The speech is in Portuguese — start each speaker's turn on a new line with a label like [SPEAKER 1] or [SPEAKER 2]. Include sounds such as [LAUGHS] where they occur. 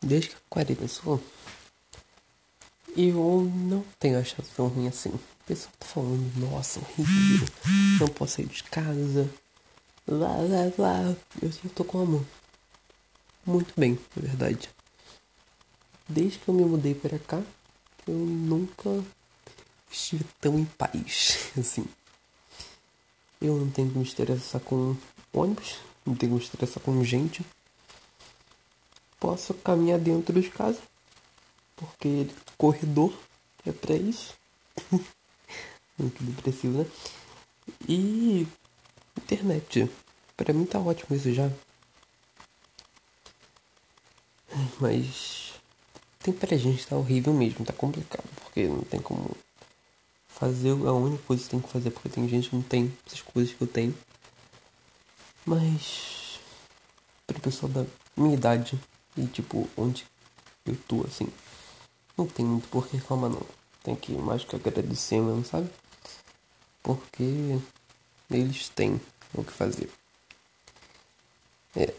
[SPEAKER 1] desde que a quarentena começou, eu não tenho achado tão ruim assim. O pessoal tá falando, nossa, horrível, não posso sair de casa, lá, lá, lá. Eu, eu tô como? Muito bem, na verdade. Desde que eu me mudei para cá, eu nunca estive tão em paz, [LAUGHS] assim. Eu não tenho que me estressar com ônibus, não tenho que me estressar com gente. Posso caminhar dentro de casa, porque corredor é pra isso. [LAUGHS] Muito depressivo, né? E internet. Pra mim tá ótimo isso já. Mas tem pra gente tá horrível mesmo, tá complicado, porque não tem como fazer a única coisa que tem que fazer, porque tem gente que não tem essas coisas que eu tenho. Mas para pessoa da minha idade e tipo onde eu tô assim, não tem muito por que reclamar não. Tem que mais que agradecer mesmo, sabe? Porque eles têm o que fazer. É.